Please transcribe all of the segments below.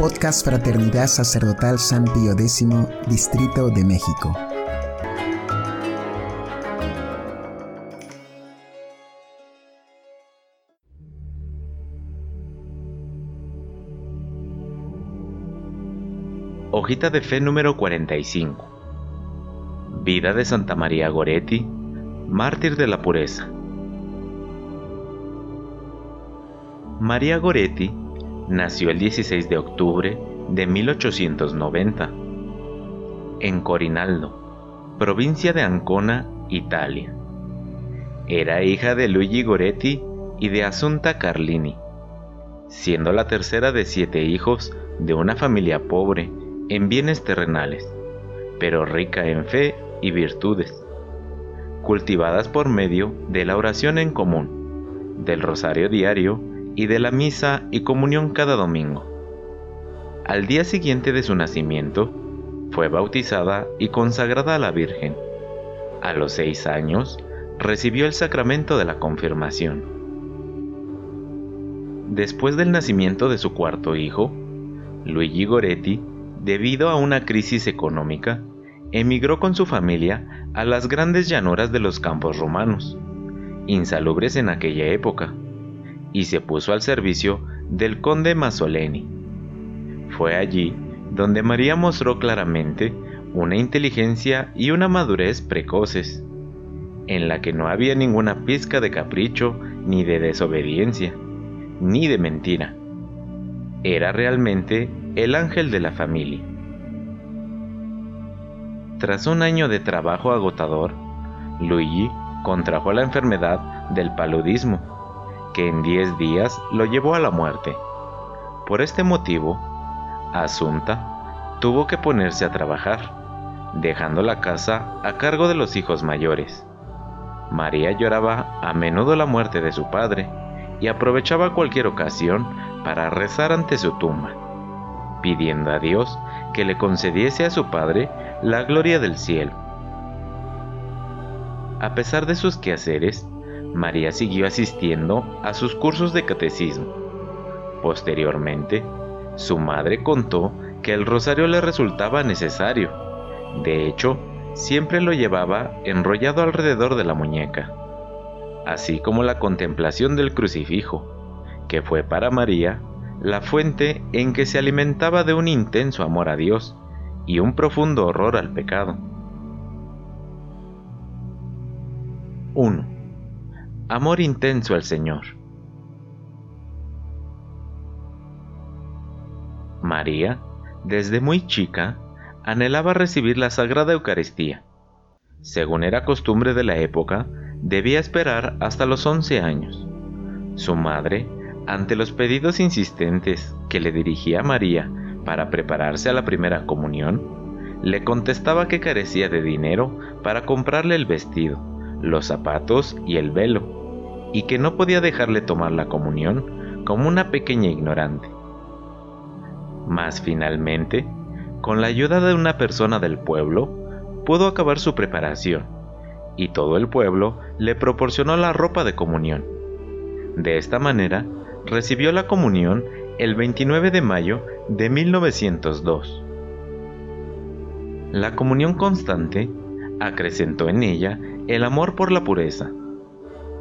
Podcast Fraternidad Sacerdotal San Pío X, Distrito de México. Hojita de fe número 45. Vida de Santa María Goretti, mártir de la pureza. María Goretti nació el 16 de octubre de 1890 en Corinaldo, provincia de Ancona, Italia. Era hija de Luigi Goretti y de Asunta Carlini, siendo la tercera de siete hijos de una familia pobre en bienes terrenales, pero rica en fe y virtudes, cultivadas por medio de la oración en común, del rosario diario y de la misa y comunión cada domingo. Al día siguiente de su nacimiento, fue bautizada y consagrada a la Virgen. A los seis años, recibió el sacramento de la confirmación. Después del nacimiento de su cuarto hijo, Luigi Goretti, debido a una crisis económica, emigró con su familia a las grandes llanuras de los campos romanos, insalubres en aquella época, y se puso al servicio del conde Masoleni. Fue allí donde María mostró claramente una inteligencia y una madurez precoces, en la que no había ninguna pizca de capricho, ni de desobediencia, ni de mentira. Era realmente el ángel de la familia. Tras un año de trabajo agotador, Luigi contrajo la enfermedad del paludismo que en 10 días lo llevó a la muerte. Por este motivo, Asunta tuvo que ponerse a trabajar, dejando la casa a cargo de los hijos mayores. María lloraba a menudo la muerte de su padre y aprovechaba cualquier ocasión para rezar ante su tumba, pidiendo a Dios que le concediese a su padre la gloria del cielo. A pesar de sus quehaceres, María siguió asistiendo a sus cursos de catecismo. Posteriormente, su madre contó que el rosario le resultaba necesario. De hecho, siempre lo llevaba enrollado alrededor de la muñeca, así como la contemplación del crucifijo, que fue para María la fuente en que se alimentaba de un intenso amor a Dios y un profundo horror al pecado. 1 amor intenso al Señor. María, desde muy chica, anhelaba recibir la Sagrada Eucaristía. Según era costumbre de la época, debía esperar hasta los 11 años. Su madre, ante los pedidos insistentes que le dirigía María para prepararse a la primera comunión, le contestaba que carecía de dinero para comprarle el vestido, los zapatos y el velo, y que no podía dejarle tomar la comunión como una pequeña ignorante. Mas finalmente, con la ayuda de una persona del pueblo, pudo acabar su preparación, y todo el pueblo le proporcionó la ropa de comunión. De esta manera, recibió la comunión el 29 de mayo de 1902. La comunión constante acrecentó en ella el amor por la pureza,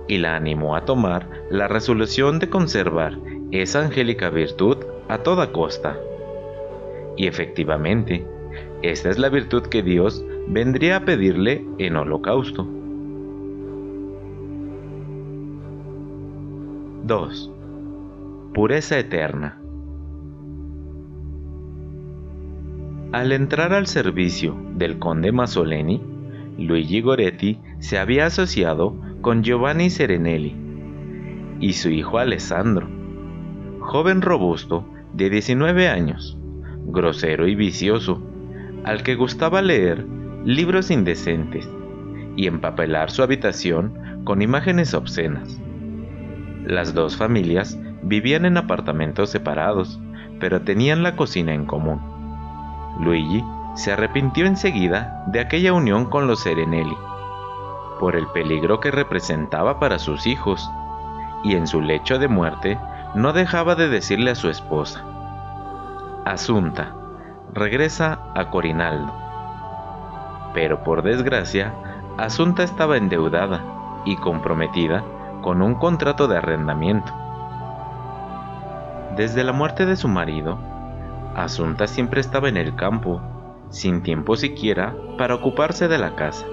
y la animó a tomar la resolución de conservar esa angélica virtud a toda costa. Y efectivamente, esta es la virtud que Dios vendría a pedirle en holocausto. 2. Pureza eterna. Al entrar al servicio del conde Masoleni, Luigi Goretti se había asociado con Giovanni Serenelli y su hijo Alessandro, joven robusto de 19 años, grosero y vicioso, al que gustaba leer libros indecentes y empapelar su habitación con imágenes obscenas. Las dos familias vivían en apartamentos separados, pero tenían la cocina en común. Luigi se arrepintió enseguida de aquella unión con los Serenelli por el peligro que representaba para sus hijos, y en su lecho de muerte no dejaba de decirle a su esposa, Asunta regresa a Corinaldo. Pero por desgracia, Asunta estaba endeudada y comprometida con un contrato de arrendamiento. Desde la muerte de su marido, Asunta siempre estaba en el campo, sin tiempo siquiera para ocuparse de la casa,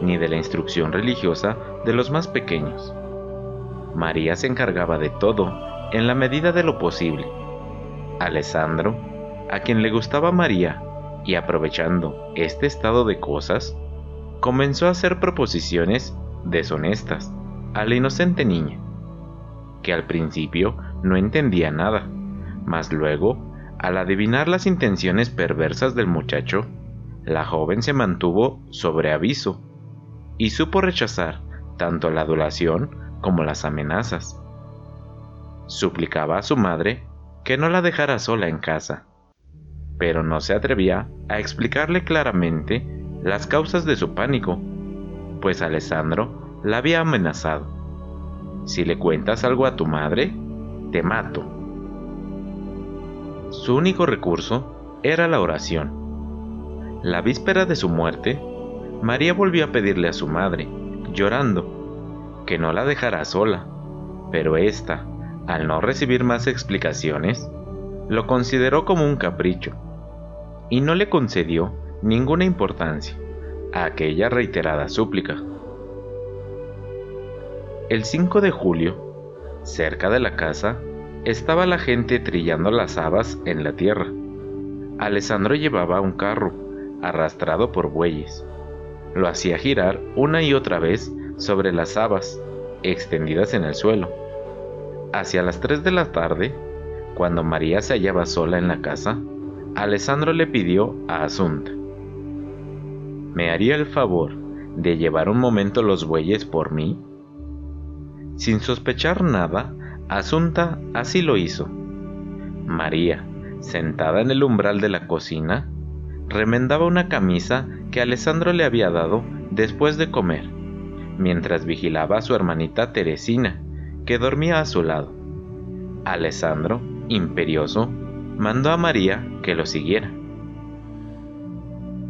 ni de la instrucción religiosa de los más pequeños. María se encargaba de todo en la medida de lo posible. Alessandro, a quien le gustaba María, y aprovechando este estado de cosas, comenzó a hacer proposiciones deshonestas a la inocente niña, que al principio no entendía nada, mas luego al adivinar las intenciones perversas del muchacho, la joven se mantuvo sobre aviso y supo rechazar tanto la adulación como las amenazas. Suplicaba a su madre que no la dejara sola en casa, pero no se atrevía a explicarle claramente las causas de su pánico, pues Alessandro la había amenazado. Si le cuentas algo a tu madre, te mato. Su único recurso era la oración. La víspera de su muerte, María volvió a pedirle a su madre, llorando, que no la dejara sola, pero ésta, al no recibir más explicaciones, lo consideró como un capricho, y no le concedió ninguna importancia a aquella reiterada súplica. El 5 de julio, cerca de la casa, estaba la gente trillando las habas en la tierra. Alessandro llevaba un carro, arrastrado por bueyes. Lo hacía girar una y otra vez sobre las habas, extendidas en el suelo. Hacia las 3 de la tarde, cuando María se hallaba sola en la casa, Alessandro le pidió a Asunta. ¿Me haría el favor de llevar un momento los bueyes por mí? Sin sospechar nada, Asunta así lo hizo. María, sentada en el umbral de la cocina, remendaba una camisa que Alessandro le había dado después de comer, mientras vigilaba a su hermanita Teresina, que dormía a su lado. Alessandro, imperioso, mandó a María que lo siguiera.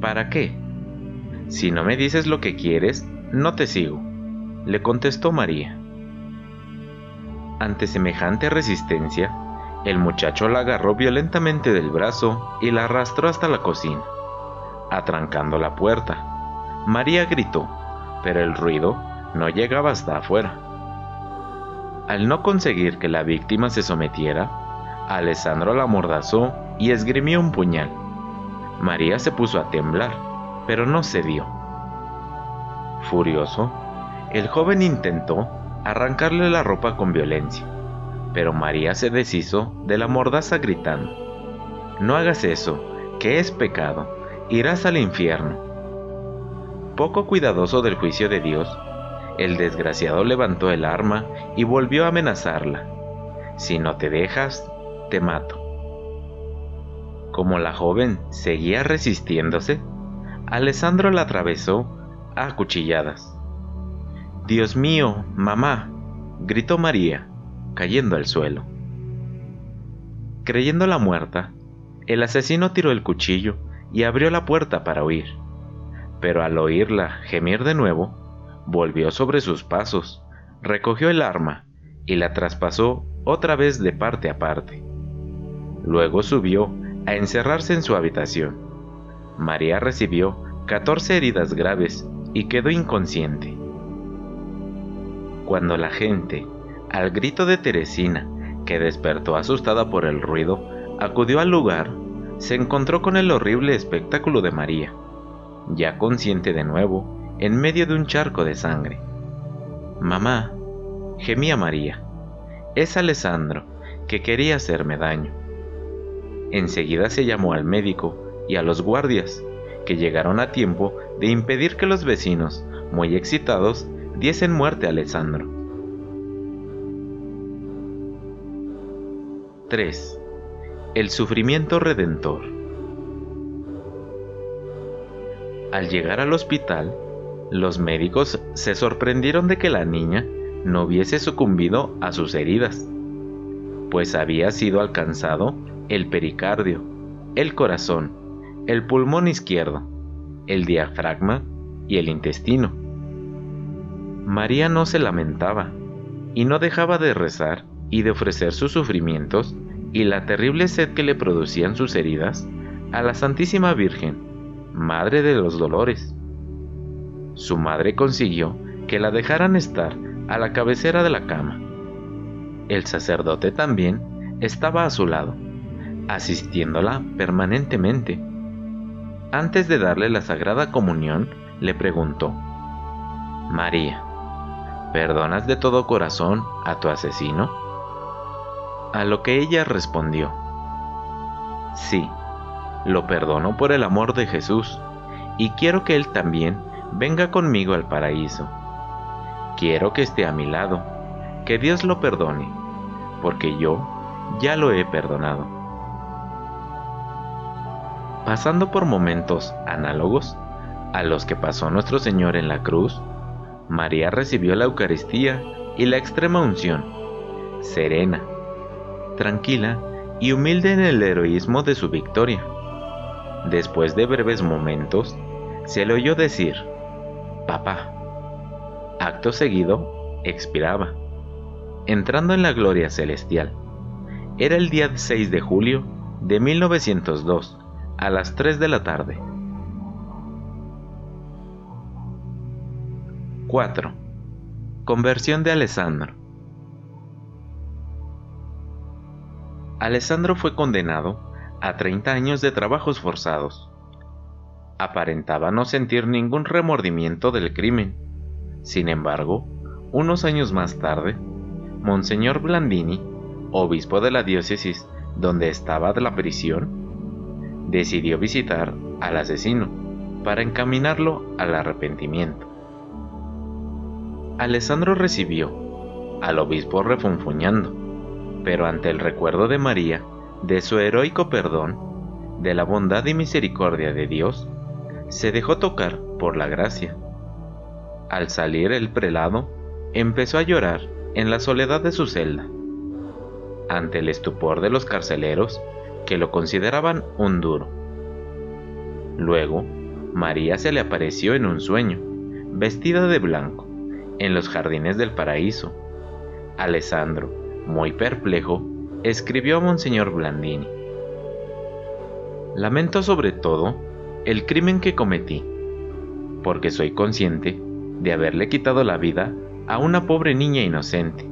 ¿Para qué? Si no me dices lo que quieres, no te sigo, le contestó María. Ante semejante resistencia, el muchacho la agarró violentamente del brazo y la arrastró hasta la cocina, atrancando la puerta. María gritó, pero el ruido no llegaba hasta afuera. Al no conseguir que la víctima se sometiera, Alessandro la amordazó y esgrimió un puñal. María se puso a temblar, pero no cedió. Furioso, el joven intentó arrancarle la ropa con violencia, pero María se deshizo de la mordaza gritando, No hagas eso, que es pecado, irás al infierno. Poco cuidadoso del juicio de Dios, el desgraciado levantó el arma y volvió a amenazarla. Si no te dejas, te mato. Como la joven seguía resistiéndose, Alessandro la atravesó a cuchilladas. Dios mío, mamá, gritó María, cayendo al suelo. Creyéndola muerta, el asesino tiró el cuchillo y abrió la puerta para huir, pero al oírla gemir de nuevo, volvió sobre sus pasos, recogió el arma y la traspasó otra vez de parte a parte. Luego subió a encerrarse en su habitación. María recibió 14 heridas graves y quedó inconsciente cuando la gente, al grito de Teresina, que despertó asustada por el ruido, acudió al lugar, se encontró con el horrible espectáculo de María, ya consciente de nuevo, en medio de un charco de sangre. Mamá, gemía María, es Alessandro, que quería hacerme daño. Enseguida se llamó al médico y a los guardias, que llegaron a tiempo de impedir que los vecinos, muy excitados, diesen muerte a Alessandro. 3. El sufrimiento redentor. Al llegar al hospital, los médicos se sorprendieron de que la niña no hubiese sucumbido a sus heridas, pues había sido alcanzado el pericardio el corazón, el pulmón izquierdo, el diafragma y el intestino. María no se lamentaba y no dejaba de rezar y de ofrecer sus sufrimientos y la terrible sed que le producían sus heridas a la Santísima Virgen, Madre de los Dolores. Su madre consiguió que la dejaran estar a la cabecera de la cama. El sacerdote también estaba a su lado, asistiéndola permanentemente. Antes de darle la Sagrada Comunión, le preguntó, María, ¿perdonas de todo corazón a tu asesino? A lo que ella respondió, Sí, lo perdono por el amor de Jesús, y quiero que Él también venga conmigo al paraíso. Quiero que esté a mi lado, que Dios lo perdone, porque yo ya lo he perdonado. Pasando por momentos análogos a los que pasó nuestro Señor en la cruz, María recibió la Eucaristía y la extrema unción, serena, tranquila y humilde en el heroísmo de su victoria. Después de breves momentos, se le oyó decir, Papá. Acto seguido, expiraba, entrando en la gloria celestial. Era el día 6 de julio de 1902, a las 3 de la tarde. 4. Conversión de Alessandro. Alessandro fue condenado a 30 años de trabajos forzados. Aparentaba no sentir ningún remordimiento del crimen. Sin embargo, unos años más tarde, Monseñor Blandini, obispo de la diócesis donde estaba la prisión, decidió visitar al asesino para encaminarlo al arrepentimiento. Alessandro recibió al obispo refunfuñando, pero ante el recuerdo de María, de su heroico perdón, de la bondad y misericordia de Dios, se dejó tocar por la gracia. Al salir el prelado, empezó a llorar en la soledad de su celda, ante el estupor de los carceleros que lo consideraban un duro. Luego, María se le apareció en un sueño, vestida de blanco, en los jardines del paraíso. Alessandro, muy perplejo, escribió a Monseñor Blandini. Lamento sobre todo el crimen que cometí, porque soy consciente de haberle quitado la vida a una pobre niña inocente,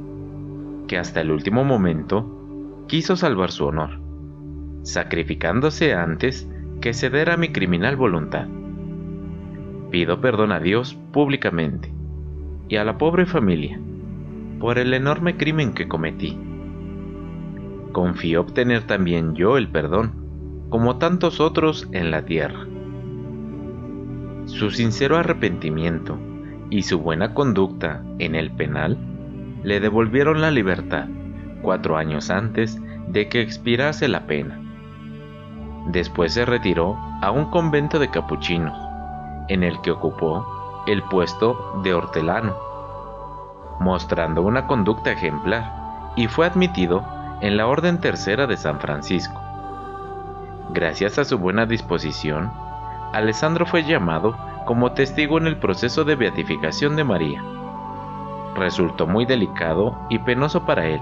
que hasta el último momento quiso salvar su honor, sacrificándose antes que ceder a mi criminal voluntad. Pido perdón a Dios públicamente y a la pobre familia por el enorme crimen que cometí. Confío obtener también yo el perdón, como tantos otros en la tierra. Su sincero arrepentimiento y su buena conducta en el penal le devolvieron la libertad cuatro años antes de que expirase la pena. Después se retiró a un convento de capuchinos, en el que ocupó el puesto de hortelano, mostrando una conducta ejemplar, y fue admitido en la Orden Tercera de San Francisco. Gracias a su buena disposición, Alessandro fue llamado como testigo en el proceso de beatificación de María. Resultó muy delicado y penoso para él,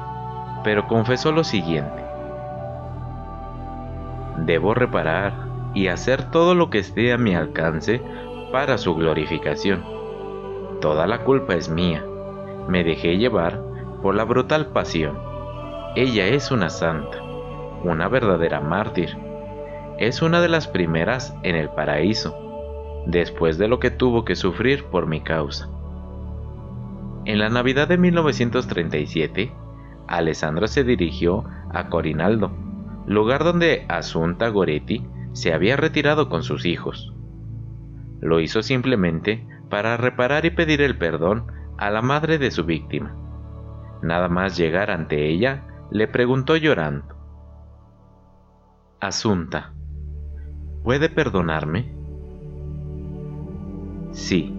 pero confesó lo siguiente. Debo reparar y hacer todo lo que esté a mi alcance para su glorificación. Toda la culpa es mía. Me dejé llevar por la brutal pasión. Ella es una santa, una verdadera mártir. Es una de las primeras en el paraíso, después de lo que tuvo que sufrir por mi causa. En la Navidad de 1937, Alessandro se dirigió a Corinaldo, lugar donde Asunta Goretti se había retirado con sus hijos. Lo hizo simplemente para reparar y pedir el perdón a la madre de su víctima. Nada más llegar ante ella, le preguntó llorando. Asunta, ¿puede perdonarme? Sí,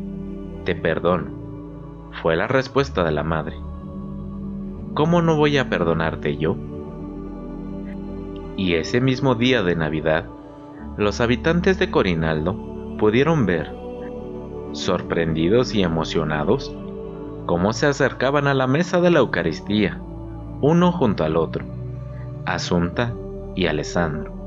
te perdono, fue la respuesta de la madre. ¿Cómo no voy a perdonarte yo? Y ese mismo día de Navidad, los habitantes de Corinaldo pudieron ver, sorprendidos y emocionados, cómo se acercaban a la mesa de la Eucaristía, uno junto al otro, Asunta y Alessandro